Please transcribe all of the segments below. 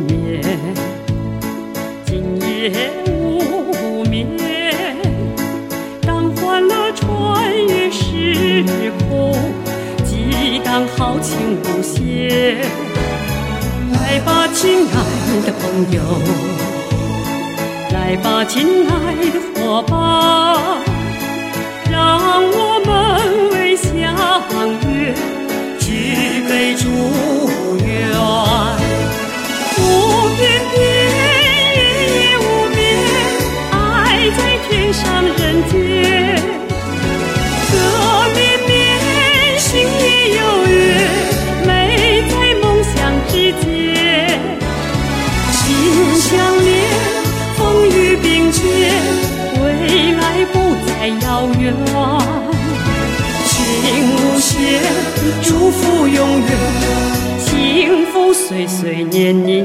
眠今夜无眠当欢乐穿越时空激荡豪情无限来吧亲爱的朋友来吧亲爱的伙伴让我们为相约举杯祝人间。歌绵绵，心也有约，美在梦想之间。心相连，风雨并肩，未来不再遥远。情无限，祝福永远，幸福岁岁年年。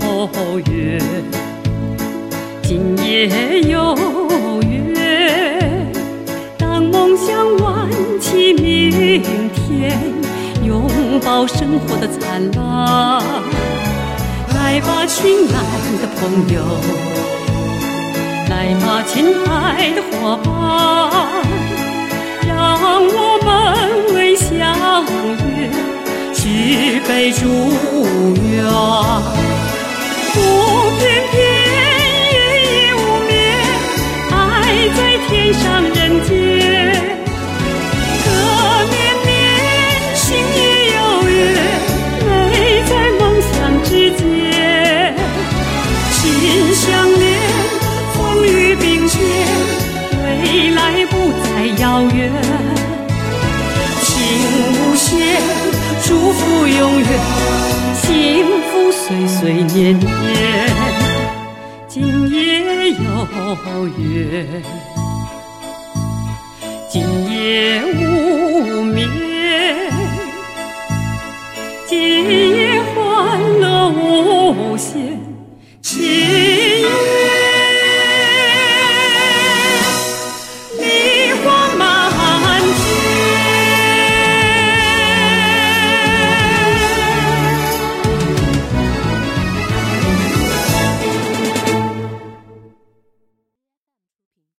有约，今夜有约。当梦想挽起明天，拥抱生活的灿烂。来吧，亲爱的朋友，来吧，亲爱的伙伴，让我们为相约举杯祝愿。不翩翩，夜夜无眠，爱在天上人间。歌绵绵，心也有约，美在梦想之间。心相连，风雨并肩，未来不再遥远。情无限，祝福永远，岁年年。今夜有约，今夜无眠，今夜欢乐无限。